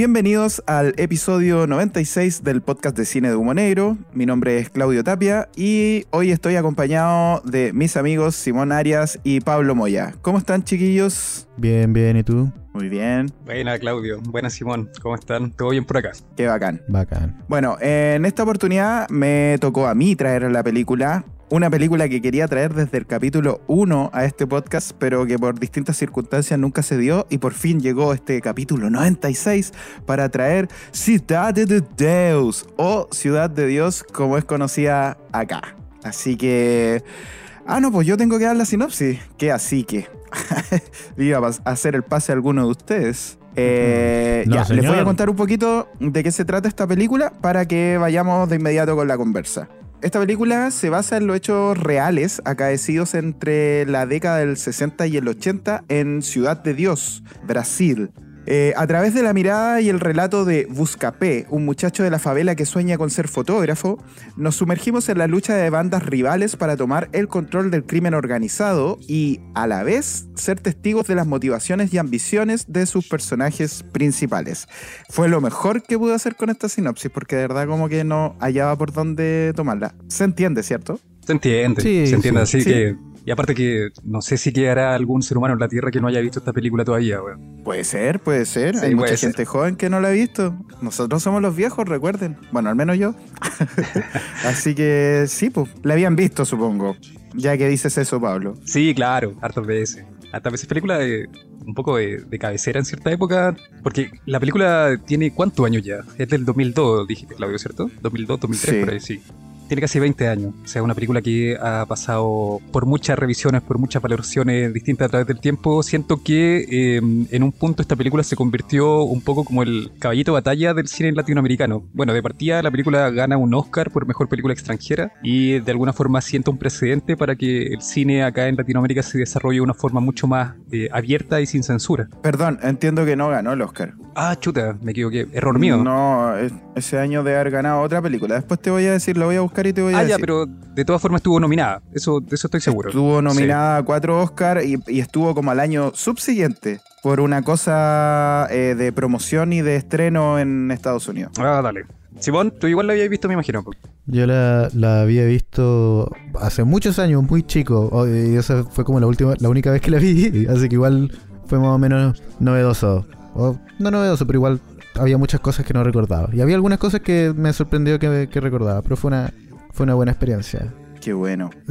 Bienvenidos al episodio 96 del podcast de cine de Humo Negro. Mi nombre es Claudio Tapia y hoy estoy acompañado de mis amigos Simón Arias y Pablo Moya. ¿Cómo están, chiquillos? Bien, bien, ¿y tú? Muy bien. Buena, Claudio. Buena, Simón. ¿Cómo están? ¿Todo bien por acá? Qué bacán. Bacán. Bueno, en esta oportunidad me tocó a mí traer la película. Una película que quería traer desde el capítulo 1 a este podcast, pero que por distintas circunstancias nunca se dio y por fin llegó este capítulo 96 para traer Ciudad de Deus o Ciudad de Dios como es conocida acá. Así que... Ah, no, pues yo tengo que dar la sinopsis. Que así que... Iba a hacer el pase a alguno de ustedes. Eh, No, ya, les voy a contar un poquito de qué se trata esta película para que vayamos de inmediato con la conversa. Esta película se basa en los hechos reales acaecidos entre la década del 60 y el 80 en Ciudad de Dios, Brasil. Eh, a través de la mirada y el relato de Buscapé, un muchacho de la favela que sueña con ser fotógrafo, nos sumergimos en la lucha de bandas rivales para tomar el control del crimen organizado y, a la vez, ser testigos de las motivaciones y ambiciones de sus personajes principales. Fue lo mejor que pude hacer con esta sinopsis, porque de verdad como que no hallaba por dónde tomarla. Se entiende, ¿cierto? Se entiende. Sí, se entiende. sí. Así Sí. que. Y aparte que no sé si quedará algún ser humano en la Tierra que no haya visto esta película todavía, weón. Puede ser, puede ser. Sí, Hay mucha ser. gente joven que no la ha visto. Nosotros somos los viejos, recuerden. Bueno, al menos yo. Así que sí, pues, la habían visto, supongo. Ya que dices eso, Pablo. Sí, claro, hartas veces. Hartas veces. Película de, un poco de, de cabecera en cierta época. Porque la película tiene ¿cuántos años ya? Es del 2002, dijiste, Claudio, ¿cierto? 2002, 2003, Sí. por ahí, sí. Tiene casi 20 años. O sea, una película que ha pasado por muchas revisiones, por muchas valoraciones distintas a través del tiempo. Siento que eh, en un punto esta película se convirtió un poco como el caballito de batalla del cine latinoamericano. Bueno, de partida la película gana un Oscar por mejor película extranjera y de alguna forma sienta un precedente para que el cine acá en Latinoamérica se desarrolle de una forma mucho más eh, abierta y sin censura. Perdón, entiendo que no ganó el Oscar. Ah, chuta, me equivoqué. Error mío. No, es- ese año de haber ganado otra película. Después te voy a decir, la voy a buscar y te voy a ah, decir. ya, pero de todas formas estuvo nominada. Eso, de eso estoy seguro. Estuvo nominada a cuatro Oscar y, y estuvo como al año subsiguiente por una cosa eh, de promoción y de estreno en Estados Unidos. Ah, dale. Simón, tú igual la habías visto, me imagino. Yo la, la había visto hace muchos años, muy chico. o- Y esa fue como la última, la única vez que la vi. Así que igual fue más o menos novedoso. O, no novedoso, pero igual había muchas cosas que no recordaba. Y había algunas cosas que me sorprendió que, que recordaba. Pero fue una, fue una buena experiencia. Qué bueno.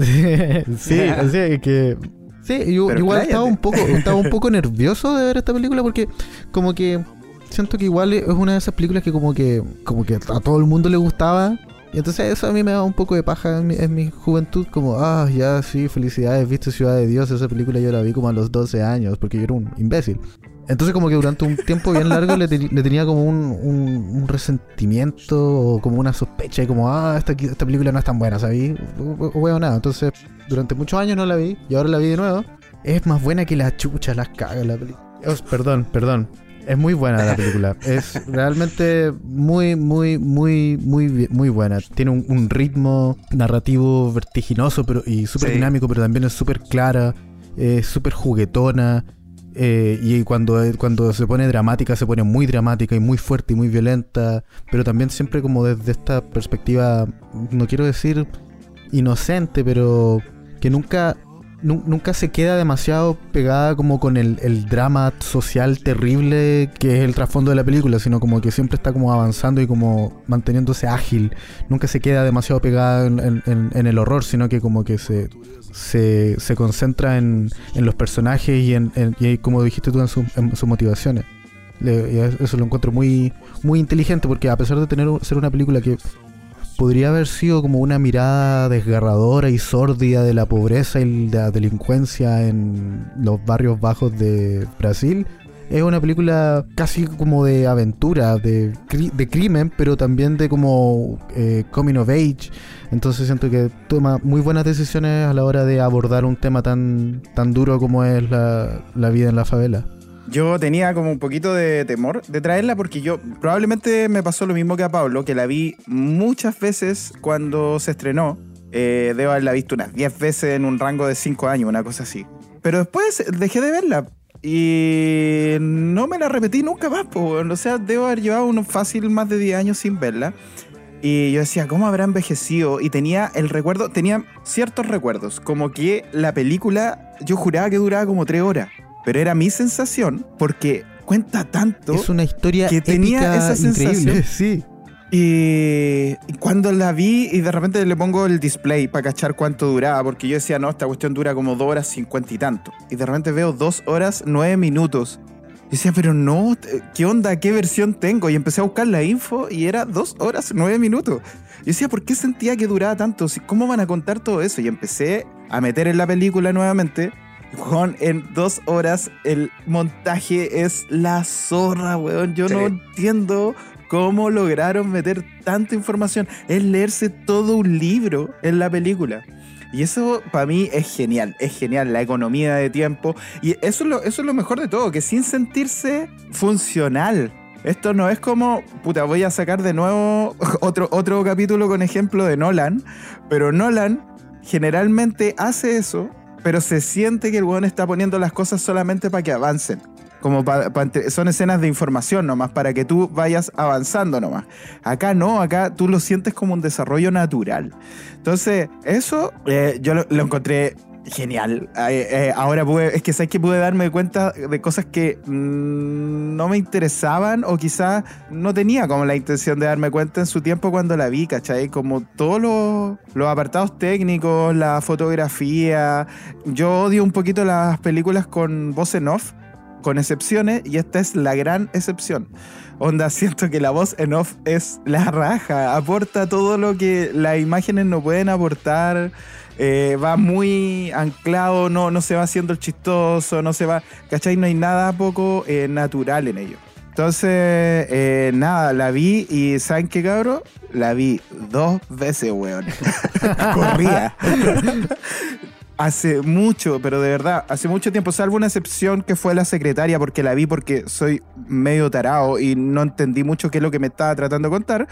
sí, así que. Sí, yo, igual estaba un poco, estaba un poco nervioso de ver esta película porque como que siento que igual es una de esas películas que como que, como que a todo el mundo le gustaba. Y entonces eso a mí me da un poco de paja en mi, en mi juventud, como, ah, ya, sí, felicidades, viste Ciudad de Dios, esa película yo la vi como a los 12 años, porque yo era un imbécil. Entonces como que durante un tiempo bien largo le, te- le tenía como un, un- un resentimiento o como una sospecha, y como, ah, esta, esta película no es tan buena, ¿sabí? O, o- o nada. Entonces durante muchos años no la vi y ahora la vi de nuevo. Es más buena que la chucha, las caga la película. perdón, perdón. Es muy buena la película. Es realmente muy, muy, muy, muy, muy buena. Tiene un, un ritmo narrativo vertiginoso pero, y súper Sí. dinámico, pero también es súper clara, es súper juguetona. Eh, y cuando, cuando se pone dramática, se pone muy dramática y muy fuerte y muy violenta, pero también siempre como desde esta perspectiva, no quiero decir inocente, pero que nunca nunca se queda demasiado pegada como con el, drama social terrible que es el trasfondo de la película, sino como que siempre está como avanzando y como manteniéndose ágil. Nunca se queda demasiado pegada en, el horror, sino que como que se, se, concentra en, los personajes y, en, y como dijiste tú, en, sus motivaciones. eso lo encuentro muy, muy inteligente porque a pesar de tener ser una película que podría haber sido como una mirada desgarradora y sórdida de la pobreza y la delincuencia en los barrios bajos de Brasil. Es una película casi como de aventura, de, crimen, pero también de como eh, coming of age. Entonces siento que toma muy buenas decisiones a la hora de abordar un tema tan, tan duro como es la, la vida en la favela. Yo tenía como un poquito de temor de traerla porque yo probablemente me pasó lo mismo que a Pablo, que la vi muchas veces cuando se estrenó. Eh, debo haberla visto unas 10 veces en un rango de 5 años, una cosa así. Pero después dejé de verla y no me la repetí nunca más. O sea, debo haber llevado unos fácil más de 10 años sin verla. Y yo decía, ¿cómo habrá envejecido? Y tenía el recuerdo, tenía ciertos recuerdos, como que la película yo juraba que duraba como 3 horas pero era mi sensación porque cuenta tanto. Es una historia que tenía esa sensación. sí. Y, cuando la vi y de repente le pongo el display para cachar cuánto duraba, porque yo decía, no, esta cuestión dura como 2 horas 50 y tanto. Y de repente veo 2 horas 9 minutos. Y decía, pero no, ¿qué onda? ¿Qué versión tengo? Y empecé a buscar la info y era 2 horas 9 minutos. Y decía, ¿por qué sentía que duraba tanto? ¿Cómo van a contar todo eso? Y empecé a meter en la película nuevamente Juan, en dos horas el montaje es la zorra, weón. Yo no entiendo cómo lograron meter tanta información. Es leerse todo un libro en la película. Y eso para mí es genial, es genial, la economía de tiempo. Y eso es lo, eso es lo mejor de todo, que sin sentirse funcional. Esto no es como, puta, voy a sacar de nuevo otro, otro capítulo con ejemplo de Nolan, pero Nolan generalmente hace eso pero se siente que el weón está poniendo las cosas solamente para que avancen. Como son escenas de información nomás, para que tú vayas avanzando nomás. Acá no, acá tú lo sientes como un desarrollo natural. Entonces, eso eh, yo lo, encontré genial. Eh, ahora es que sabes que pude darme cuenta de cosas que mm, no me interesaban o quizás no tenía como la intención de darme cuenta en su tiempo cuando la vi, ¿cachai? Como todos los, los apartados técnicos, la fotografía. Yo odio un poquito las películas con voz en off, con excepciones, y esta es la gran excepción. Onda, siento que la voz en off es la raja, aporta todo lo que las imágenes no pueden aportar. Eh, va muy anclado, no, no se va haciendo el chistoso, no se va, ¿cachai? No hay nada poco eh, natural en ello. Entonces, eh, nada, la vi y ¿saben qué, cabrón? La vi dos veces, weón. Corría hace mucho, pero de verdad, hace mucho tiempo, salvo una excepción que fue la secretaria, porque la vi porque soy medio tarao y no entendí mucho qué es lo que me estaba tratando de contar,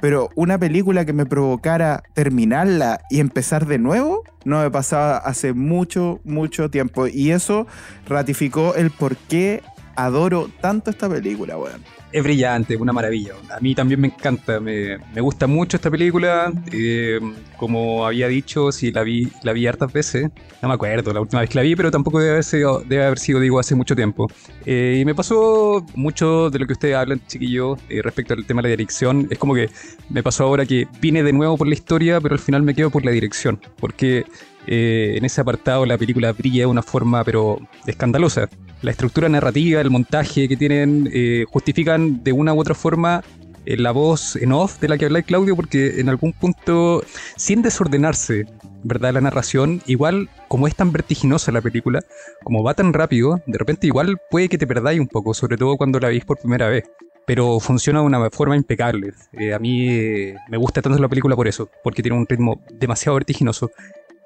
pero una película que me provocara terminarla y empezar de nuevo, no me pasaba hace mucho, mucho tiempo. Y eso ratificó el por qué adoro tanto esta película, weón es brillante, una maravilla. A mí también me encanta, me, gusta mucho esta película. Eh, como había dicho, sí, la vi, la vi hartas veces. No me acuerdo la última vez que la vi, pero tampoco debe haber sido, debe haber sido digo, hace mucho tiempo. Eh, y me pasó mucho de lo que ustedes hablan, chiquillos, eh, respecto al tema de la dirección. Es como que me pasó ahora que vine de nuevo por la historia, pero al final me quedo por la dirección. Porque en ese apartado la película brilla de una forma, pero escandalosa la estructura narrativa, el montaje que tienen, eh, justifican de una u otra forma eh, la voz en off de la que habla Claudio, porque en algún punto, sin desordenarse, ¿verdad? La narración, igual como es tan vertiginosa la película, como va tan rápido, de repente igual puede que te perdáis un poco, sobre todo cuando la veis por primera vez. Pero funciona de una forma impecable. Eh, a mí me gusta tanto la película por eso, porque tiene un ritmo demasiado vertiginoso.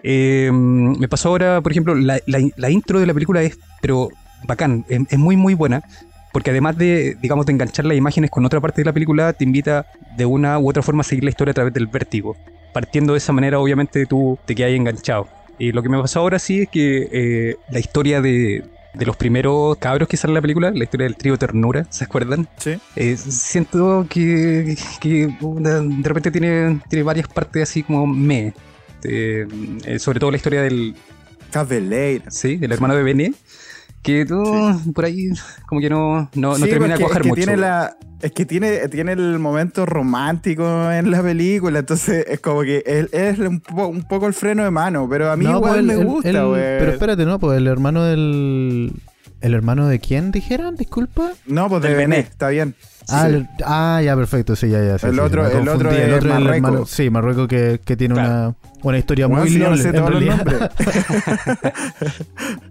me pasó ahora, por ejemplo, la, la intro de la película es, pero bacán, es, muy muy buena, porque además de, digamos, de enganchar las imágenes con otra parte de la película, te invita de una u otra forma a seguir la historia a través del vértigo. Partiendo de esa manera, obviamente, tú te quedas enganchado. Y lo que me pasa ahora sí es que eh, la historia de, de los primeros cabros que sale en la película, la historia del trío Ternura, ¿se acuerdan? Sí. Eh, siento que, que de repente tiene, tiene varias partes así como me. Eh, sobre todo la historia del, Cabeleira. sí, del hermano de Bene, que uh, por ahí como que no, no, no Sí, termina de cuajar es que mucho. Tiene la, es que tiene, tiene el momento romántico en la película, entonces es como que él es un, po- un poco el freno de mano, pero a mí No, igual pues, me el- el- gusta, el- güey. Pero espérate, no, pues el hermano del. ¿El hermano de quién dijeron? Disculpa. No, pues de Del Bené, Bené. está bien. Ah, Sí. el- ah, ya, perfecto, sí, ya, ya. sí, El sí, otro- me el otro es el Marruecos. hermano. Sí, Marruecos que, que tiene Claro. una, una historia muy si no sé todos los nombres.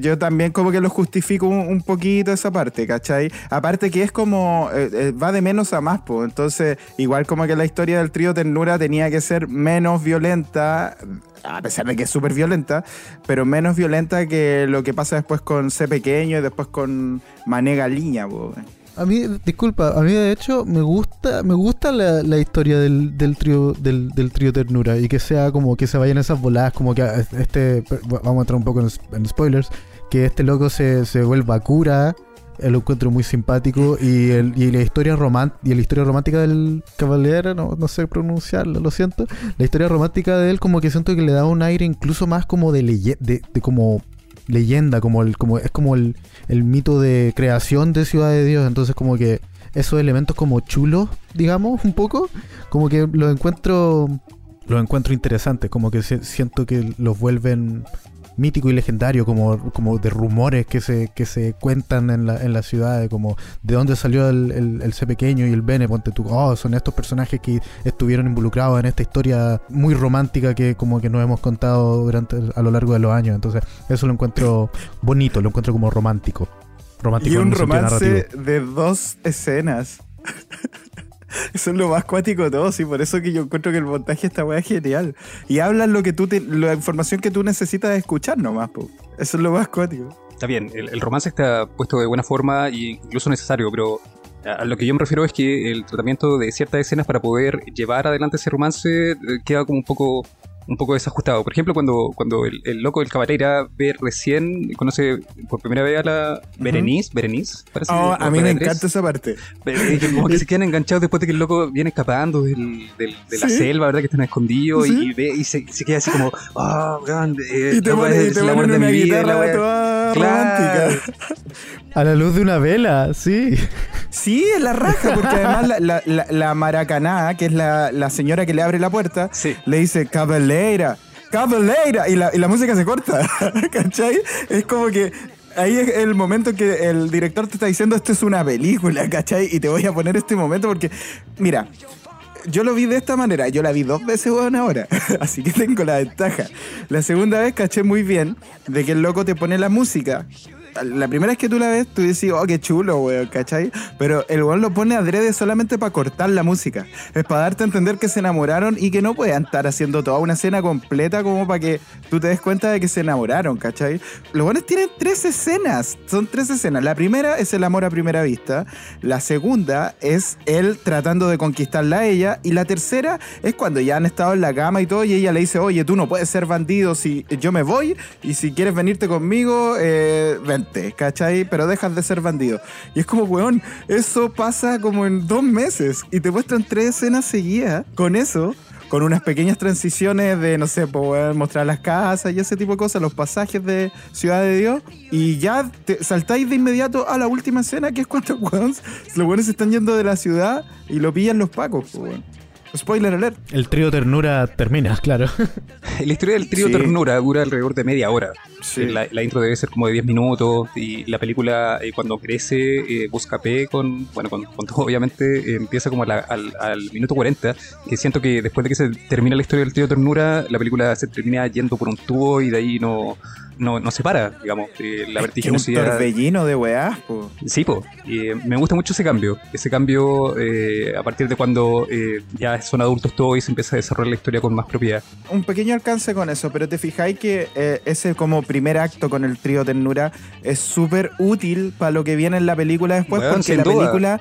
Yo también como que lo justifico un, poquito esa parte, ¿cachai? Aparte que es como, eh, eh, va de menos a más, pues. Entonces, igual como que la historia del trío Ternura tenía que ser menos violenta, a pesar de que es súper violenta, pero menos violenta que lo que pasa después con C Pequeño y después con Mané Galiña, pues. A mí, disculpa, a mí de hecho me gusta, me gusta la, la historia del, del trío, del, del trío ternura y que sea como que se vayan esas voladas, como que este, vamos a entrar un poco en, spoilers, que este loco se, se vuelva cura, lo encuentro muy simpático y, el, y la historia román y la historia romántica del caballero, no, no sé pronunciarlo, lo siento, la historia romántica de él como que siento que le da un aire incluso más como de de, de como leyenda, como el, como es como el, el mito de creación de Ciudad de Dios, entonces como que esos elementos como chulos, digamos, un poco, como que los encuentro los encuentro interesantes, como que siento que los vuelven mítico y legendario, como, como de rumores que se, que se cuentan en la, en la ciudad, de como de dónde salió el, el, el C pequeño y el Bene, ponte tú, oh, son estos personajes que estuvieron involucrados en esta historia muy romántica que como que nos hemos contado durante a lo largo de los años, entonces eso lo encuentro bonito, lo encuentro como romántico. Romántico Y un romance de dos escenas. Eso es lo más cuático de todo, sí, por eso que yo encuentro que el montaje está weá genial. Y hablan lo que tú te- la información que tú necesitas escuchar nomás, po. Eso es lo más cuático. Está bien, el, el romance está puesto de buena forma e incluso necesario, pero a lo que yo me refiero es que el tratamiento de ciertas escenas para poder llevar adelante ese romance eh, queda como un poco un poco desajustado. Por ejemplo, cuando, cuando el, el loco del cabareira ve recién, conoce por primera vez a la Berenice, Berenice, parece. Oh, a mí me encanta esa parte. Como que se quedan enganchados después de que el loco viene escapando del, del- de la Sí. selva, ¿verdad? Que están escondidos Sí. y, ve y se, se queda así como, ah, weón, eh, Y te loco, ponen, y te ponen de una mi vida, la guitarra wea". toda Claro. romántica. A la luz de una vela, sí. Sí, es la raja, porque además la, la, la- la maracaná, que es la, la señora que le abre la puerta, Sí. le dice caballera, caballera, y la, y la música se corta, ¿cachai? Es como que ahí es el momento que el director te está diciendo esto es una película, ¿cachai? Y te voy a poner este momento porque, mira, yo lo vi de esta manera, yo la vi dos veces, weón, ahora, así que tengo la ventaja. La segunda vez caché muy bien de que el loco te pone la música. La primera vez que tú la ves, tú dices, oh, qué chulo, weón, ¿cachai? Pero el weón lo pone adrede solamente para cortar la música. Es para darte a entender que se enamoraron y que no pueden estar haciendo toda una escena completa como para que tú te des cuenta de que se enamoraron, ¿cachai? Los buenos tienen tres escenas, son tres escenas. La primera es el amor a primera vista, la segunda es él tratando de conquistarla a ella y la tercera es cuando ya han estado en la cama y todo y ella le dice, oye, tú no puedes ser bandido si yo me voy y si quieres venirte conmigo, eh, ¿cachai? Pero dejas de ser bandido. Y es como, weón, eso pasa como en dos meses y te muestran tres escenas seguidas con eso con unas pequeñas transiciones de, no sé, poder mostrar las casas y ese tipo de cosas, los pasajes de Ciudad de Dios, y ya te saltáis de inmediato a la última escena, que es cuando los buenos se están yendo de la ciudad y lo pillan los pacos, po, weón. Spoiler alert. El trío ternura termina, claro. La historia del trío Sí. Ternura dura alrededor de media hora. Sí. La, la intro debe ser como de 10 minutos y la película eh, cuando crece eh, busca P con, bueno, con, con todo obviamente eh, empieza como a la- al, al minuto 40, que siento que después de que se termina la historia del trío Ternura, la película se termina yendo por un tubo y de ahí no, no, no se para, digamos, eh, la Que un vertiginosidad. torbellino de weás, po. Sí, po. Y, eh, me gusta mucho ese cambio. Ese cambio eh, a partir de cuando eh, ya son adultos todos y se empieza a desarrollar la historia con más propiedad. un pequeño alcance con eso, pero te fijáis que ese como primer acto con el trío Ternura es súper útil para lo que viene en la película después, Weón, porque la duda. película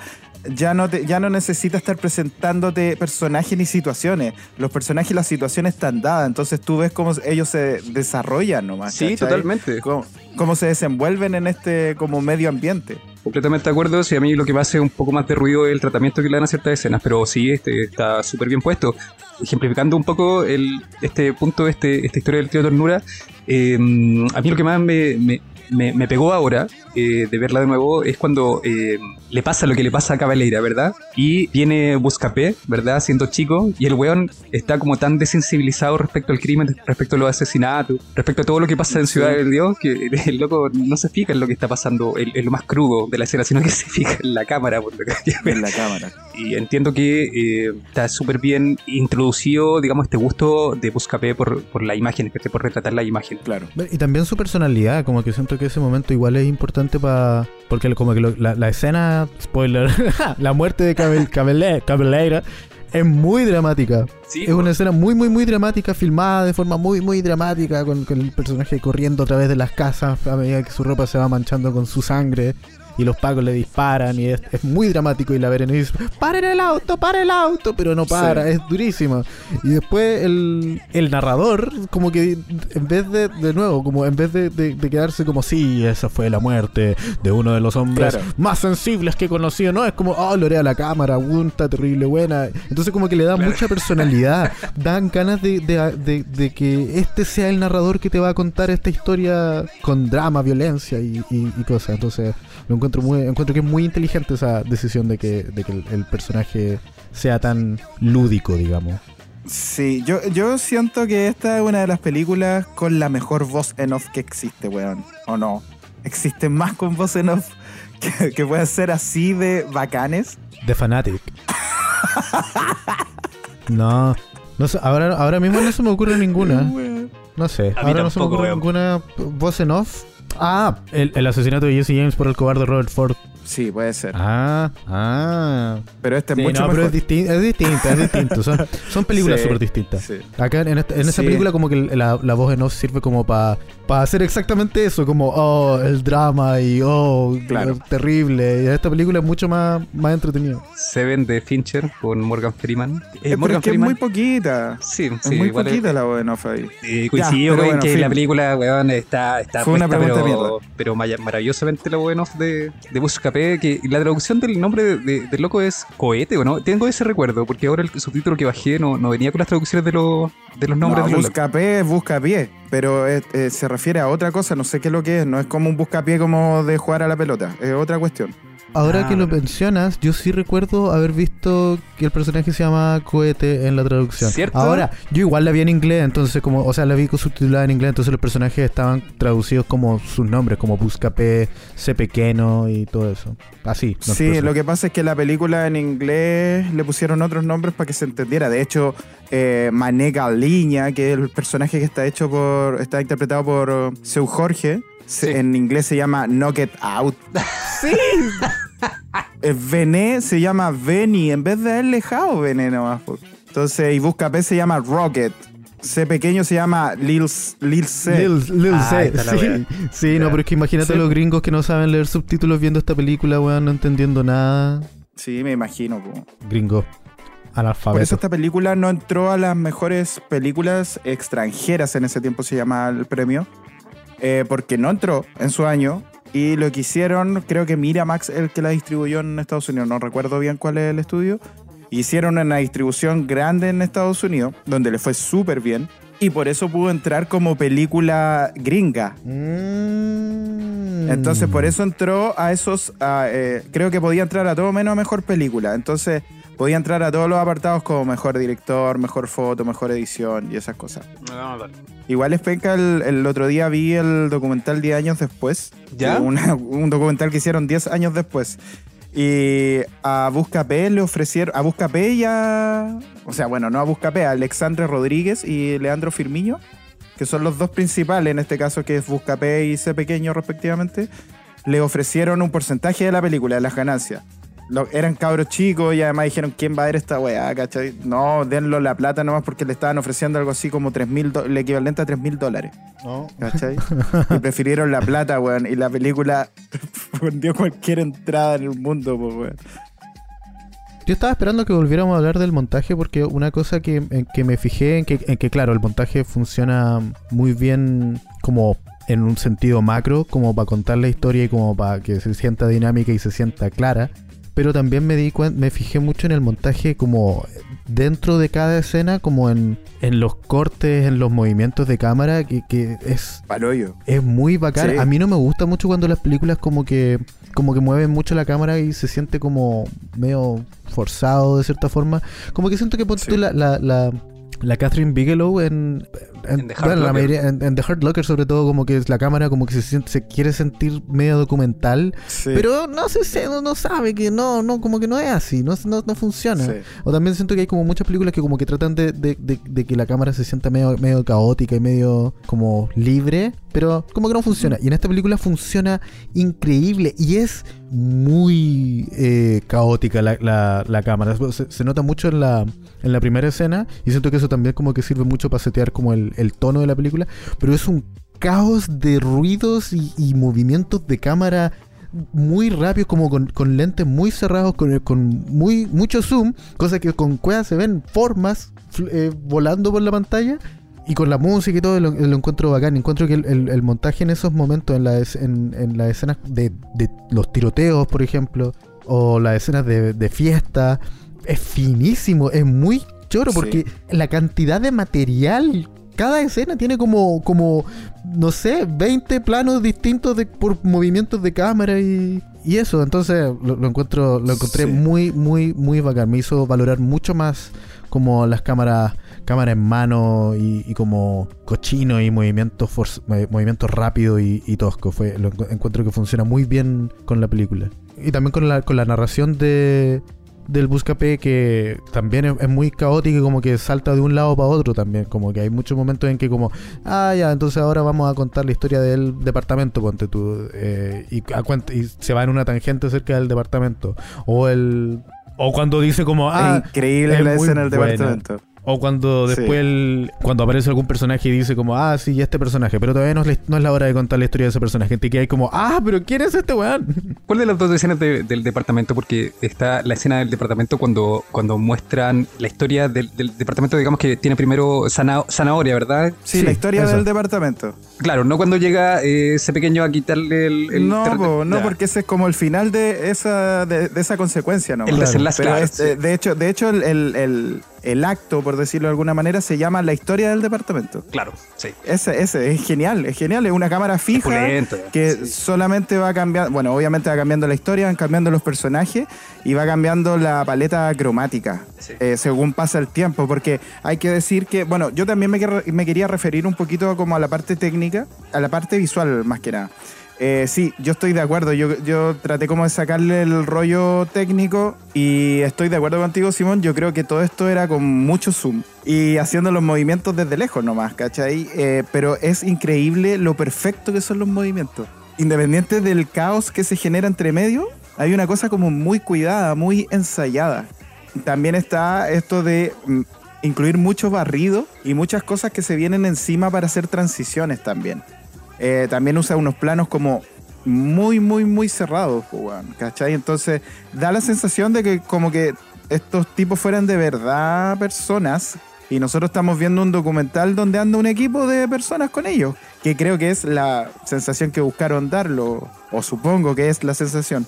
ya no, te, ya no necesitas estar presentándote personajes ni situaciones. Los personajes y las situaciones están dadas, entonces tú ves cómo ellos se desarrollan nomás. Sí, ¿cachai? totalmente. Cómo, cómo se desenvuelven en este como medio ambiente. Completamente de acuerdo. Sí, a mí lo que me hace un poco más de ruido es el tratamiento que le dan a ciertas escenas, pero sí, este está súper bien puesto. Ejemplificando un poco el, este punto, este, esta historia del tío Tornura, eh, a mí lo que más me, me, me, me pegó ahora eh, de verla de nuevo es cuando eh, le pasa lo que le pasa a Cabaleira, ¿verdad? Y viene Buscapé, ¿verdad? Siendo chico, y el weón está como tan desensibilizado respecto al crimen, respecto a los asesinatos, respecto a todo lo que pasa en Ciudad del Dios, que el loco no se fija en lo que está pasando, en, en lo más crudo de la escena, sino que se fija en la cámara, por lo que En la cámara. y entiendo que eh, está súper bien introducido, digamos, este gusto de Buscapé por, por la imagen, este, por retratar la imagen. Claro. Y también su personalidad, como que siento que ese momento igual es importante para... Porque como que lo- la, la escena, spoiler, la muerte de Cabel, Cabele- Cabeleira es muy dramática. Sí, es una escena muy, muy, muy dramática, filmada de forma muy, muy dramática, con, con el personaje corriendo a través de las casas a medida que su ropa se va manchando con su sangre. Y los pagos le disparan y es, es muy dramático y la Berenice dice, ¡Paren el auto, para el auto! Pero no para, Sí. es durísima. Y después el, el narrador, como que en vez de, de nuevo, como en vez de, de- de quedarse como, sí, esa fue la muerte de uno de los hombres Claro. más sensibles que he conocido, ¿no? Es como, oh, lorea la cámara, punta, terrible, buena. Entonces como que le da mucha personalidad, dan ganas de, de- de- de que este sea el narrador que te va a contar esta historia con drama, violencia y, y- y cosas. Entonces lo encuentro muy, encuentro que es muy inteligente esa decisión de que, de que el, el personaje sea tan lúdico, digamos. Sí, yo, yo siento que esta es una de las películas con la mejor voz en off que existe, weón. ¿O no? Existen más con voz en off que, que puedan ser así de bacanes. The Fanatic. no, no sé, ahora, ahora mismo no se me ocurre ninguna. No sé, A mí ahora no se me ocurre weón. ninguna voz en off. Ah, el, asesinato de Jesse James por el cobarde Robert Ford. Sí, puede ser. Ah, ah. Pero este es Sí, mucho no, mejor. pero es, distin- es distinta, es distinto. Son, son películas Sí, súper distintas. sí. Acá en, esta- en esa Sí. película como que la, la voz en off sirve como para hacer exactamente eso, como, oh, el drama y, oh, Claro. terrible. Y esta película es mucho más, más entretenida. Seven de Fincher con Morgan Freeman. Eh, Eh, Morgan es que es Freeman. muy poquita. Sí, Es muy igual es- poquita la voz en off ahí. Eh, pero con bueno, que fin. la película, weón, está, está Fue una pregunta de pero, pero maravillosamente la voz en off de, de Que la traducción del nombre de, de- del loco es cohete, ¿o no? Tengo ese recuerdo, porque ahora el subtítulo que bajé no, no venía con las traducciones de, los de los nombres No, de los buscapié es buscapié, pero es- eh, se refiere a otra cosa, no sé qué es lo que es, no es como un buscapié como de jugar a la pelota, es otra cuestión. Ahora Ah, que lo mencionas, yo sí recuerdo haber visto que el personaje se llama Cohete en la traducción. ¿Cierto? Ahora, yo igual la vi en inglés, entonces como, o sea, la vi con subtitulada en inglés, entonces los personajes estaban traducidos como sus nombres, como Buscapé, C pequeño y todo eso. Así. no Sí, lo que pasa es que la película en inglés le pusieron otros nombres para que se entendiera. De hecho, eh, Manega Liña, que es el personaje que está hecho por. está interpretado por Seu Jorge. se- Sí. En inglés se llama Knock It Out. sí. Vené se llama Benny, en vez de haberle dejado Vené nomás. po. Entonces, y Busca P se llama Rocket. C pequeño se llama Lil, Lil C. Lil, Lil Ah, C, sí. no, pero es que imagínate Sí. los gringos que no saben leer subtítulos viendo esta película, weón, no entendiendo nada. Sí, me imagino. po. Gringo. Por eso Analfabeto. esta película no entró a las mejores películas extranjeras en ese tiempo se llama el premio. eh, porque no entró en su año. Y lo que hicieron, creo que Miramax el que la distribuyó en Estados Unidos. No recuerdo bien cuál es el estudio. Hicieron una distribución grande en Estados Unidos, donde le fue súper bien. Y por eso pudo entrar como película gringa. Mm. Entonces, por eso entró a esos. a, eh, creo que podía entrar a todo menos a mejor película. Entonces, podía entrar a todos los apartados como mejor director, mejor foto, mejor edición y esas cosas. Igual es penca, el, el otro día vi el documental 10 años después. ¿Ya? Una- un documental que hicieron 10 años después. Y a Buscapé le ofrecieron. A Buscapé y a. O sea, bueno, no a Buscapé, a Alexandre Rodríguez y Leandro Firmiño, que son los dos principales, en este caso que es Buscapé y C Pequeño respectivamente, le ofrecieron un porcentaje de la película, de las ganancias. Lo- eran cabros chicos y además dijeron, ¿quién va a ver esta weá? ¿cachai? No, denlo la plata nomás porque le estaban ofreciendo algo así como 3 mil, el equivalente a 3 mil dólares. No. ¿Cachai? y prefirieron la plata, weón. Y la película vendió cualquier entrada en el mundo, pues, weón. Yo estaba esperando que volviéramos a hablar del montaje porque una cosa que, en que me fijé en que, en que, claro, el montaje funciona muy bien como en un sentido macro, como para contar la historia y como para que se sienta dinámica y se sienta clara. Pero también me di cuen- me fijé mucho en el montaje como dentro de cada escena, como en, en los cortes, en los movimientos de cámara, que, que es Paloyo. es muy bacán. Sí. A mí no me gusta mucho cuando las películas como que como que mueven mucho la cámara y se siente como medio forzado de cierta forma. Como que siento que ponte Sí. tú la, la, la, la Catherine Bigelow en, En The Hurt bueno, la Locker. mayoría- en- en The Hurt Locker sobre todo como que es la cámara como que se siente, se quiere sentir medio documental, Sí. pero no se sé, no, no sabe que no, no, como que no es así, no, no, no funciona. Sí. O también siento que hay como muchas películas que como que tratan de, de- de- de que la cámara se sienta medio, medio caótica y medio como libre, pero como que no funciona. Y en esta película funciona increíble y es muy eh, caótica la, la- cámara. Se, nota mucho en la, en la primera escena y siento que eso también como que sirve mucho para setear como el, el tono de la película, pero es un caos de ruidos y, movimientos de cámara muy rápidos, como con, con lentes muy cerrados, con, con muy mucho zoom, cosa que con cuevas se ven formas eh, volando por la pantalla. Y con la música y todo lo, lo encuentro bacán. Encuentro que el, el- el montaje en esos momentos, en, la es- en, en las escenas de, de los tiroteos, por ejemplo, o las escenas de, de fiesta, es finísimo, es muy choro, Sí. porque la cantidad de material, cada escena tiene como, como no sé, 20 planos distintos de, por movimientos de cámara y, y eso. Entonces lo, lo encuentro, lo encontré Sí. muy, muy, muy bacán. Me hizo valorar mucho más como las cámaras, cámara en mano y, y como cochino y movimientos movimientos rápidos y, y tosco. Fue, lo encu- encuentro que funciona muy bien con la película. Y también con la, con la narración de del Buscapé que también es, es muy caótico y como que salta de un lado para otro también como que hay muchos momentos en que como ah ya entonces ahora vamos a contar la historia del departamento ponte tú eh, y, a cuent- y se va en una tangente cerca del departamento o el o cuando dice como ah increíble es la escena del departamento. O cuando Sí. después el- cuando aparece algún personaje y dice como, ah, sí, este personaje, pero todavía no es, la, no es la hora de contar la historia de ese personaje. Y que hay como, ah, pero ¿quién es este weón? ¿Cuál de las dos escenas de- del departamento? Porque está la escena del departamento cuando, cuando muestran la historia del, del departamento, digamos que tiene primero zana- zanahoria, ¿verdad? Sí, Sí, la historia eso. del departamento. Claro, no cuando llega eh, ese pequeño a quitarle el... el no, po, no, ya. porque ese es como el final de esa, de, de esa consecuencia, ¿no? El desenlace, Pero claro, es- sí. de hecho, de hecho el, el- el- el acto, por decirlo de alguna manera, se llama La historia del departamento. Claro, sí. Ese, ese, es genial, es genial, es una cámara fija Opulento, que sí. solamente va cambiando, bueno, obviamente va cambiando la historia, van cambiando los personajes y va cambiando la paleta cromática Sí. eh, según pasa el tiempo, porque hay que decir que, bueno, yo también me, me quería referir un poquito como a la parte técnica, a la parte visual más que nada. Eh, sí, yo estoy de acuerdo. Yo, yo traté como de sacarle el rollo técnico y estoy de acuerdo contigo, Simón. Yo creo que todo esto era con mucho zoom y haciendo los movimientos desde lejos nomás, ¿cachai? Eh, pero es increíble lo perfecto que son los movimientos. Independiente del caos que se genera entre medio, hay una cosa como muy cuidada, muy ensayada. También está esto de mm, incluir mucho barrido y muchas cosas que se vienen encima para hacer transiciones también. Eh, también usa unos planos como muy, muy, muy cerrados, ¿cachai? Entonces da la sensación de que como que estos tipos fueran de verdad personas y nosotros estamos viendo un documental donde anda un equipo de personas con ellos, que creo que es la sensación que buscaron darlo, o supongo que es la sensación.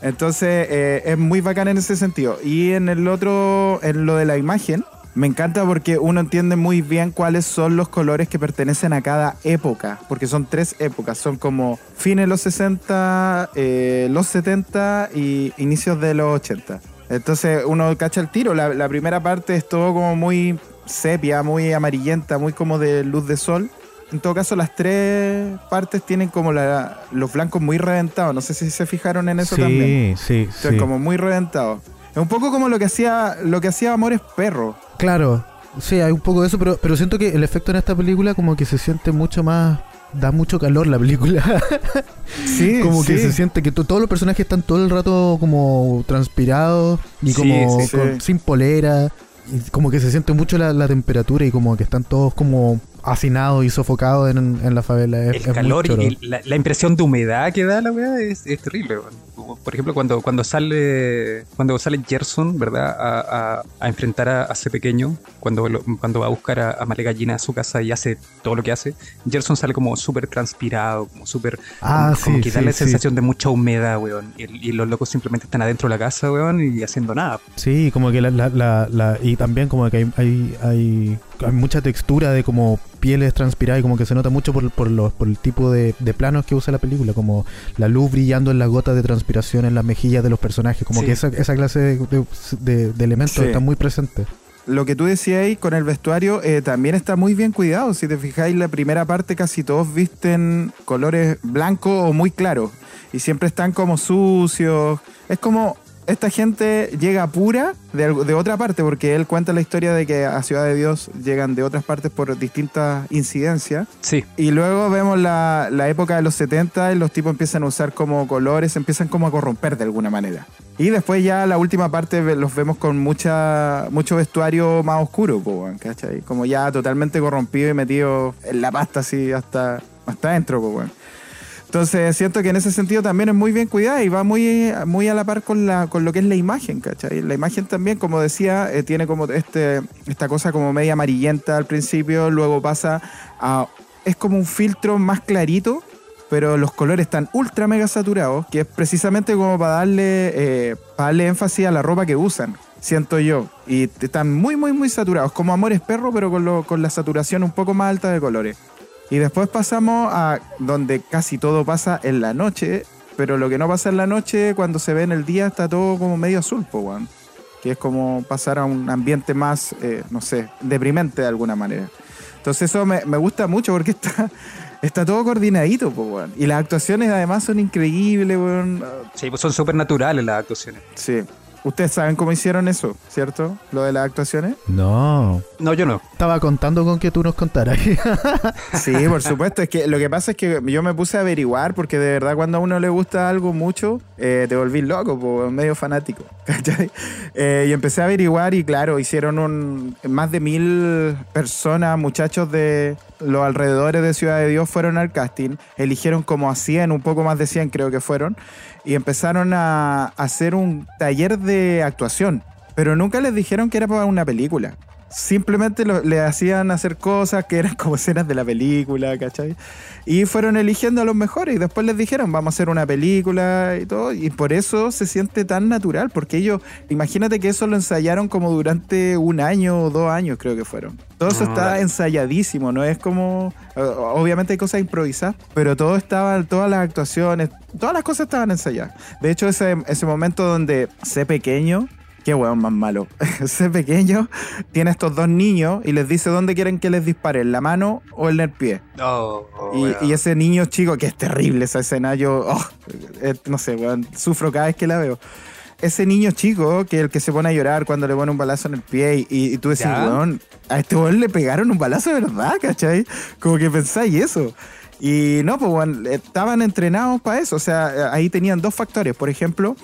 Entonces eh, es muy bacán en ese sentido. Y en el otro, en lo de la imagen, me encanta porque uno entiende muy bien cuáles son los colores que pertenecen a cada época, porque son tres épocas, son como fines de los 60, eh, los 70 y inicios de los 80. Entonces uno cacha el tiro, la, la primera parte es todo como muy sepia, muy amarillenta, muy como de luz de sol. En todo caso, las tres partes tienen como la- los blancos muy reventados. No sé si se fijaron en eso sí, también. sí, sí. como muy reventados. Es un poco como lo que hacía, lo que hacía Amores Perro. Claro, sí, hay un poco de eso, pero, pero siento que el efecto en esta película como que se siente mucho más... Da mucho calor la película. Sí, como que se siente que to- todos los personajes están todo el rato como transpirados y como sí, sí. con- sin polera. Y como que se siente mucho la, la temperatura y como que están todos como hacinado y sofocado en, en la favela. Es, el es calor y la, la impresión de humedad que da la weá es, es terrible. Por ejemplo, cuando, cuando sale cuando sale Gerson, ¿verdad? A, a- a enfrentar a, a ese pequeño, cuando, lo- cuando va a buscar a, a Male Gallina a su casa y hace todo lo que hace, Gerson sale como súper transpirado, como súper... Ah, como, como sí, que da la sí. sensación de mucha humedad, weón. Y, y los locos simplemente están adentro de la casa, weón, y haciendo nada. Sí, como que la, la, la, la- y también como que hay, hay, hay, hay mucha textura de como pieles transpiradas y como que se nota mucho por, por, los, por el tipo de, de planos que usa la película, como la luz brillando en las gotas de transpiración en las mejillas de los personajes, como Sí. que esa, esa clase de, de- de- de elementos Sí. están muy presentes. Lo que tú decías ahí con el vestuario eh, también está muy bien cuidado. Si te fijáis, la primera parte casi todos visten colores blancos o muy claros. Y siempre están como sucios. Es como esta gente llega pura de, de otra parte, porque él cuenta la historia de que a Ciudad de Dios llegan de otras partes por distintas incidencias. Sí, Y luego vemos la, la época de los 70 y los tipos empiezan a usar como colores, empiezan como a corromper de alguna manera. Y después ya la última parte los vemos con mucha mucho vestuario más oscuro, ¿cachai? Como ya totalmente corrompido y metido en la pasta así hasta, hasta adentro, weón. Entonces siento que en ese sentido también es muy bien cuidada y va muy, muy a la par con, la, con lo que es la imagen, ¿cachai? La imagen también, como decía, eh, tiene como este, esta cosa como media amarillenta al principio, luego pasa a... Es como un filtro más clarito, pero los colores están ultra mega saturados, que es precisamente como para darle, eh, para darle énfasis a la ropa que usan, siento yo. Y están muy, muy, muy saturados, como Amores Perro, pero con, lo- con la saturación un poco más alta de colores. Y después pasamos a donde casi todo pasa en la noche, pero lo que no pasa en la noche, cuando se ve en el día, está todo como medio azul, po, weón. Que es como pasar a un ambiente más, eh, no sé, deprimente de alguna manera. Entonces eso me, me gusta mucho porque está, está todo coordinadito, po, weón. Y las actuaciones además son increíbles, weón. sí, pues son súper naturales las actuaciones. Sí. Ustedes saben cómo hicieron eso, ¿cierto? Lo de las actuaciones. No, No, yo no. estaba contando con que tú nos contaras. Sí, por supuesto. Es que lo que pasa es que yo me puse a averiguar porque de verdad cuando a uno le gusta algo mucho, eh, te volvís loco, po, medio fanático. Eh, y empecé a averiguar y claro, hicieron un más de mil personas, muchachos de los alrededores de Ciudad de Dios fueron al casting, eligieron como a 100, un poco más de 100 creo que fueron, y empezaron a hacer un taller de actuación, pero nunca les dijeron que era para una película. Simplemente lo- le hacían hacer cosas que eran como escenas de la película, ¿cachai? Y fueron eligiendo a los mejores y después les dijeron, vamos a hacer una película y todo. Y por eso se siente tan natural, porque ellos, imagínate que eso lo ensayaron como durante un año o dos años, creo que fueron. Todo eso Ah, está vale. ensayadísimo, no es como... Obviamente hay cosas improvisadas, pero todo estaba, todas las actuaciones, todas las cosas estaban ensayadas. De hecho, ese, ese momento donde sé pequeño, qué hueón más malo, sé pequeño, tiene estos dos niños y les dice dónde quieren que les disparen, la mano o en el pie. Oh, oh, Y, ese niño chico, que es terrible esa escena, yo, oh, eh, no sé, weón, sufro cada vez que la veo. Ese niño chico, que es el que se pone a llorar cuando le pone un balazo en el pie, y, y tú decís, Ya. weón, a este weón le pegaron un balazo de verdad, ¿cachai? Como que pensáis eso. Y no, pues, weón, estaban entrenados para eso. O sea, ahí tenían dos factores. Por ejemplo,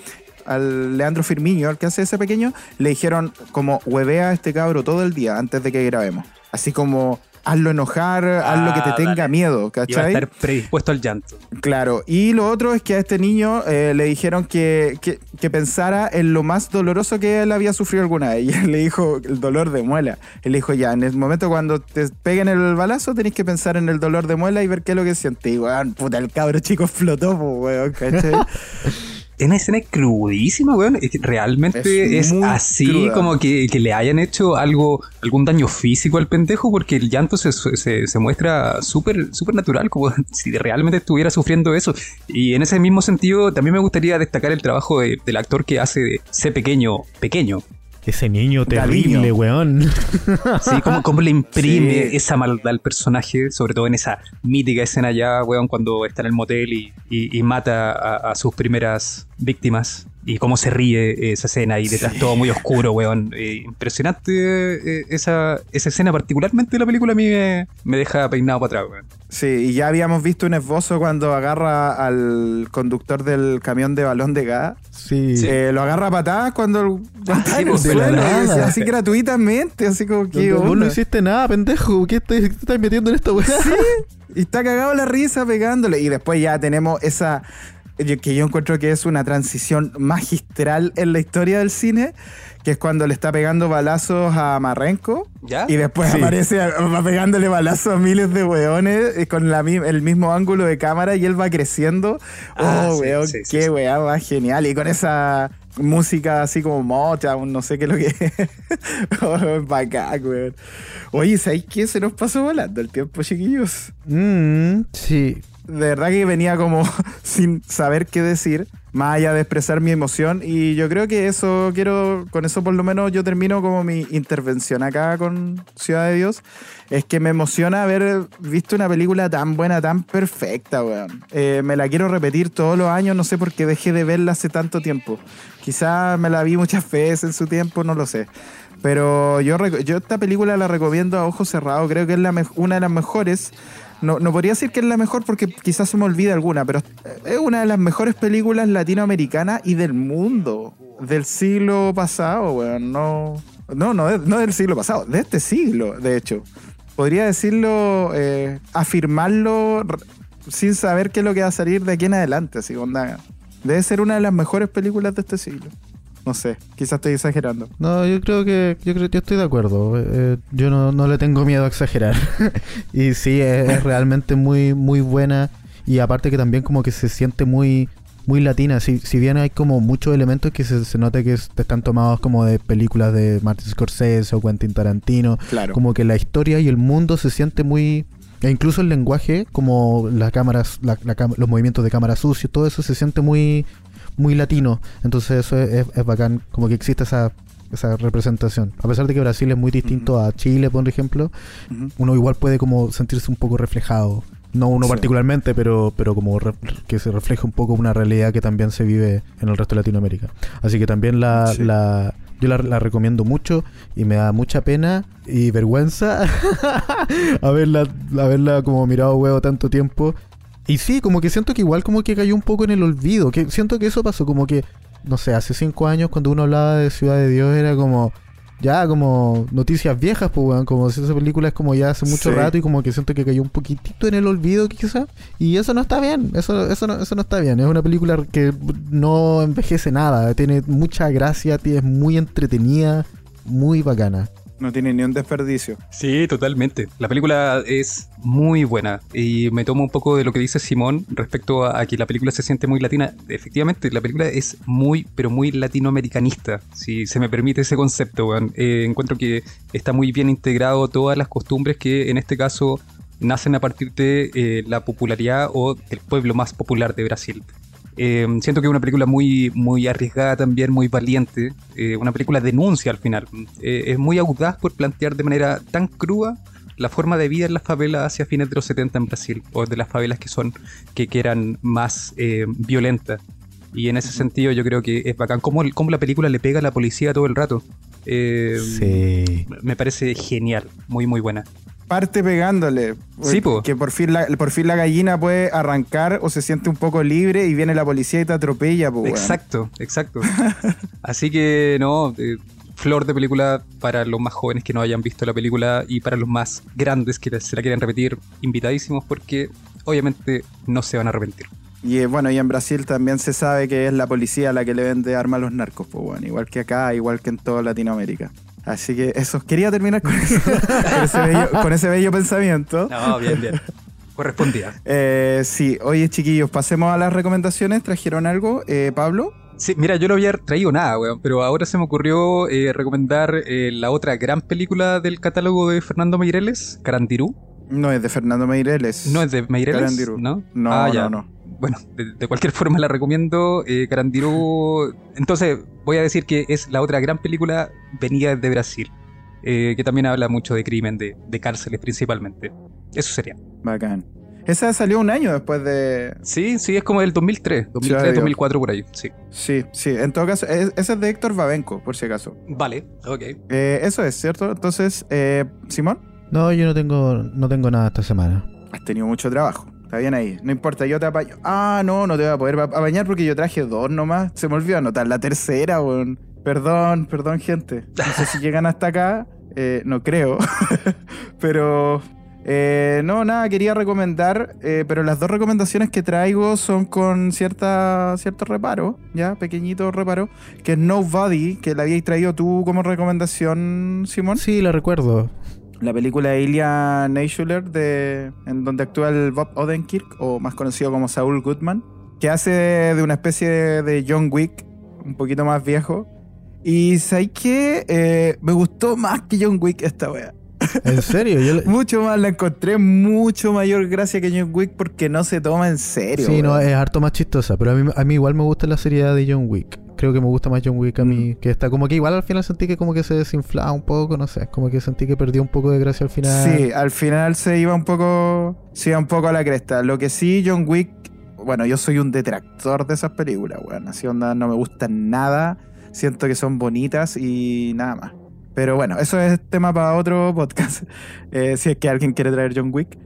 al Leandro Firmiño, al que hace ese pequeño, le dijeron como huevea a este cabro todo el día antes de que grabemos. Así como hazlo enojar, hazlo que te Ah, tenga dale. miedo, Iba a ¿cachai? estar predispuesto al llanto. Claro, y lo otro es que a este niño eh, le dijeron que, que- que pensara en lo más doloroso que él había sufrido alguna vez. Y él le dijo el dolor de muela. Él le dijo, ya, en el momento cuando te peguen el balazo, tenés que pensar en el dolor de muela y ver qué es lo que siente. Y weón, puta, el cabro chico po, weón, ¿cachai? Es una escena crudísima, weón. Realmente Es así cruda. como que, que le hayan hecho algo, algún daño físico al pendejo, porque el llanto se, se, se muestra súper súper natural, como si realmente estuviera sufriendo eso. Y en ese mismo sentido, también me gustaría destacar el trabajo de- del actor que hace de ese pequeño, pequeño. Ese niño terrible, Galiño. weón. Sí, cómo, cómo le imprime Sí. esa maldad al personaje, sobre todo en esa mítica escena ya, weón, cuando está en el motel y, y- y mata a, a sus primeras víctimas. Y cómo se ríe esa escena y detrás todo muy oscuro, weón. Eh, impresionante eh, esa, esa escena, particularmente de la película, a mí me, me deja peinado para atrás, weón. Sí, y ya habíamos visto un esbozo cuando agarra al conductor del camión de balón de gas. Sí. Eh, lo agarra a patadas cuando el en el pues, de la nada. así gratuitamente, así como que. Vos no hiciste nada, pendejo. ¿Qué te, qué te estás metiendo en esta weá? Y está cagado la risa pegándole. Y después ya tenemos esa. Que yo encuentro que es una transición magistral en la historia del cine. Que es cuando le está pegando balazos a Marrenco. ¿Ya? Y después Sí. aparece, va pegándole balazos a miles de weones eh, con la, el mismo ángulo de cámara y él va creciendo. Ah, oh, sí, weón, sí, sí, qué sí. weá más genial. Y con esa música así como mocha, un no sé qué es lo que es. oh, bacán, weón. Oye, ¿sabéis qué? Se nos pasó volando el tiempo, chiquillos. Mm, sí. De verdad que venía como sin saber qué decir, más allá de expresar mi emoción. Y yo creo que eso quiero, con eso por lo menos yo termino como mi intervención acá con Ciudad de Dios. Es que me emociona haber visto una película tan buena, tan perfecta, weón. Eh, me la quiero repetir todos los años, no sé por qué dejé de verla hace tanto tiempo. Quizás me la vi muchas veces en su tiempo, no lo sé. Pero yo, yo esta película la recomiendo a ojos cerrados, creo que es la una de las mejores. No, no podría decir que es la mejor porque quizás se me olvida alguna, pero es una de las mejores películas latinoamericanas y del mundo. Del siglo pasado, weón. No, no, no, no del siglo pasado, de este siglo, de hecho. Podría decirlo, eh, afirmarlo sin saber qué es lo que va a salir de aquí en adelante. Así. Debe ser una de las mejores películas de este siglo. No sé, quizás estoy exagerando. No, yo creo que yo creo que estoy de acuerdo. Eh, yo no, no le tengo miedo a exagerar. y sí, es, es realmente muy muy buena y aparte que también como que se siente muy muy latina. Si, si bien hay como muchos elementos que se, se nota que es- están tomados como de películas de Martin Scorsese o Quentin Tarantino, Claro. como que la historia y el mundo se siente muy e incluso el lenguaje, como las cámaras, la- la los movimientos de cámara sucio, todo eso se siente muy muy latino. Entonces eso es, es- es bacán, como que existe esa, esa representación. A pesar de que Brasil es muy distinto a Chile, por ejemplo, uno igual puede como sentirse un poco reflejado. No uno Sí. particularmente, pero, pero como re- que se refleja un poco una realidad que también se vive en el resto de Latinoamérica. Así que también la, Sí. la- yo la, la recomiendo mucho y me da mucha pena y vergüenza haberla, haberla como mirado huevo tanto tiempo. Y sí, como que siento que igual como que cayó un poco en el olvido. Que siento que eso pasó como que, no sé, hace cinco años cuando uno hablaba de Ciudad de Dios era como, ya como noticias viejas, pues weón, como si esa película es como ya hace mucho Sí. rato y como que siento que cayó un poquitito en el olvido quizá. Y eso no está bien, eso, eso, no, eso no está bien. Es una película que no envejece nada, tiene mucha gracia, es muy entretenida, muy bacana. No tiene ni un desperdicio. Sí, totalmente. La película es muy buena y me tomo un poco de lo que dice Simón respecto a, que la película se siente muy latina. Efectivamente, la película es muy, pero muy latinoamericanista, si se me permite ese concepto. Eh, encuentro que está muy bien integrado todas las costumbres que en este caso nacen a partir de eh, la popularidad o del pueblo más popular de Brasil. Eh, siento que es una película muy, muy arriesgada también, muy valiente. eh, una película denuncia al final. Eh, es muy audaz por plantear de manera tan cruda la forma de vida en las favelas hacia fines de los 70 en Brasil, o de las favelas que son, que, que eran más violentas. Y en ese sentido yo creo que es bacán cómo, cómo la película le pega a la policía todo el rato. Sí. Me parece genial, muy muy buena. Parte pegándole. Sí, po. Que por fin, la, por fin la gallina puede arrancar o se siente un poco libre y viene la policía y te atropella, po. Exacto, exacto. Así que no, eh, flor de película para los más jóvenes que no hayan visto la película y para los más grandes que se la quieran repetir, invitadísimos porque obviamente no se van a arrepentir. Y eh, bueno, y en Brasil también se sabe que es la policía la que le vende armas a los narcos, pues bueno, igual que acá, igual que en toda Latinoamérica. Así que eso, quería terminar con, eso, con, ese, bello, con ese bello pensamiento. No, bien, bien. Correspondía. Eh, sí, oye chiquillos, pasemos a las recomendaciones. ¿Trajeron algo? Eh, Pablo. Sí, mira, yo no había traído nada, weón, pero ahora se me ocurrió eh, recomendar eh, la otra gran película del catálogo de Fernando Meireles, Carandirú. No es de Fernando Meireles. ¿No es de Meireles? Carandirú. ¿No? No, Ah, no. Bueno, de, de cualquier forma la recomiendo. Eh, Carandirú. Entonces, voy a decir que es la otra gran película venida de Brasil. eh, que también habla mucho de crimen, de, de cárceles principalmente. Eso sería. Bacán. Esa salió un año después de. Sí, sí, es como del 2003, Ya 2003, digo. 2004 por ahí. Sí. Sí, sí. En todo caso, es- esa es de Héctor Babenco, por si acaso. Vale, ok. Eh, eso es, ¿cierto? Entonces, eh, Simón, No, yo no tengo, no tengo nada esta semana. has tenido mucho trabajo. Está bien ahí. No importa, yo te apaño. Ah, no, no te voy a poder ap- apañar porque yo traje dos nomás. Se me olvidó anotar la tercera, weón. Perdón, perdón, gente. No sé si llegan hasta acá. eh, no creo. pero. eh, no, nada, quería recomendar. eh, pero las dos recomendaciones que traigo son con cierta, cierto reparo, ya, pequeñito reparo. Que es Nobody, que la habíais traído tú como recomendación, Simón. Sí, la recuerdo. La película de Ilya Neischuler, de, en donde actúa el Bob Odenkirk, o más conocido como Saul Goodman, que hace de una especie de John Wick, un poquito más viejo. Y ¿sabes qué? Eh, me gustó más que John Wick esta wea. ¿En serio? Yo le- Mucho más, la encontré mucho mayor gracia que John Wick porque no se toma en serio. Sí, no, es harto más chistosa, pero a mí, a mí igual me gusta la seriedad de John Wick. Creo que me gusta más John Wick a mí, que está como que igual al final sentí que como que se desinflaba un poco, no sé, como que sentí que perdió un poco de gracia al final. Sí, al final se iba un poco. Se iba un poco a la cresta. Lo que sí, John Wick. Bueno, yo soy un detractor de esas películas, weón. Así onda, no me gustan nada. Siento que son bonitas y nada más. Pero bueno, eso es tema para otro podcast. eh, si es que alguien quiere traer John Wick.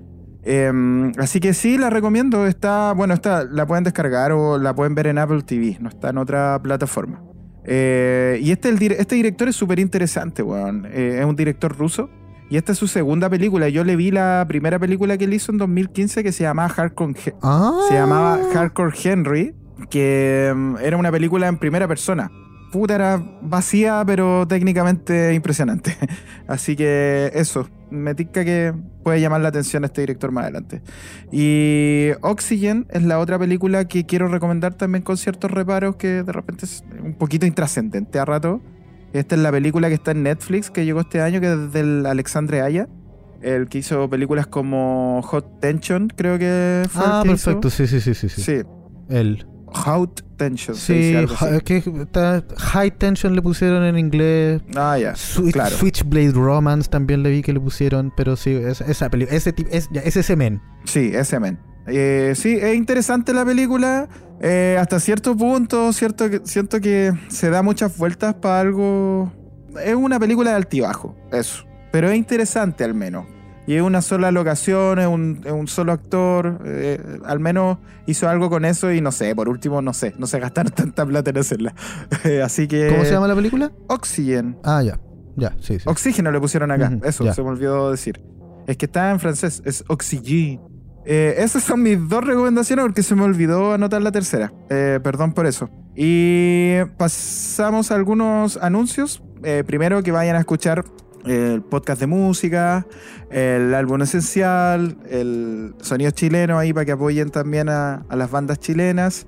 Em, así que sí, la recomiendo. Está, bueno, está, la pueden descargar o la pueden ver en Apple TV. No está en otra plataforma. Eh, y este, el este director es súper interesante, weón. Eh, es un director ruso. Y esta es su segunda película. Yo le vi la primera película que él hizo en 2015 que se llamaba Hardcore, He- Ah. se llamaba Hardcore Henry, que mm, era una película en primera persona. Puta, era vacía, pero técnicamente impresionante. Así que eso, me tica que puede llamar la atención a este director más adelante. Y Oxygen es la otra película que quiero recomendar también con ciertos reparos que de repente es un poquito intrascendente a rato. Esta es la película que está en Netflix, que llegó este año, que es del Alexandre Aya. El que hizo películas como Hot Tension, creo que fue. Ah, el que hizo. perfecto, sí, sí, sí, sí. Sí, Sí, Él. Hot Tension. Sí, es que está, High Tension le pusieron en inglés. Ah, ya. Switch, claro. Switchblade Romance también le vi que le pusieron, pero sí, esa, esa peli- ese tipo, es, ese men. Sí, ese men. Eh, sí, es interesante la película. eh, hasta cierto punto, cierto que, siento que se da muchas vueltas para algo. Es una película de altibajo, eso. Pero es interesante al menos. Y es una sola locación, es un, es un solo actor. eh, al menos hizo algo con eso y no sé, por último, no sé, no sé gastar tanta plata en hacerla. Eh, Así que. ¿Cómo se llama la película? Oxygen. Ah, ya. Ya, sí, sí. Oxígeno le pusieron acá. Eso, ya. se me olvidó decir. Es que está en francés, es Oxygen. Eh, esas son mis dos recomendaciones porque se me olvidó anotar la tercera. Eh, perdón por eso. Y pasamos a algunos anuncios. Eh, primero que vayan a escuchar el podcast de música, el álbum esencial, el sonido chileno ahí para que apoyen también a, a las bandas chilenas.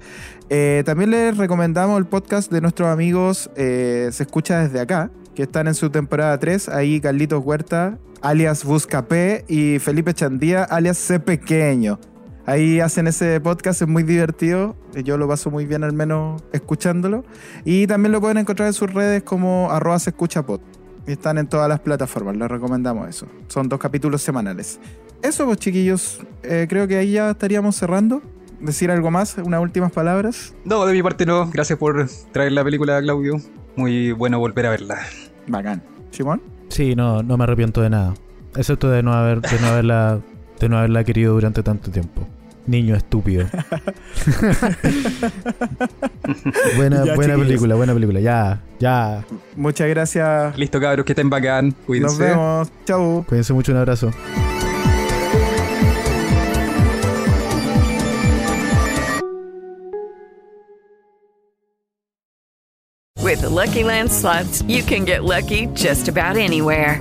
Eh, también les recomendamos el podcast de nuestros amigos eh, Se Escucha Desde Acá, que están en su temporada 3. Ahí Carlitos Huerta, alias Buscapé, y Felipe Chandía, alias C Pequeño. Ahí hacen ese podcast, es muy divertido. Yo lo paso muy bien al menos escuchándolo. Y también lo pueden encontrar en sus redes como arroba se escucha pod. Y están en todas las plataformas, les recomendamos eso. Son dos capítulos semanales. Eso pues chiquillos, Eh, creo que ahí ya estaríamos cerrando. Decir algo más, unas últimas palabras. No, de mi parte no. Gracias por traer la película, Claudio. Muy bueno volver a verla. Bacán. Simón. Sí, no, no me arrepiento de nada. Excepto de no haber, de no haberla, de no haberla querido durante tanto tiempo. Niño estúpido. buena, Ya, buena película, buena película. Ya, ya. Muchas gracias. Listo, cabros, que estén bacán. Cuídense. Nos vemos. Chau. Cuídense mucho, un abrazo. With the Lucky Land slots, you can get lucky just about anywhere.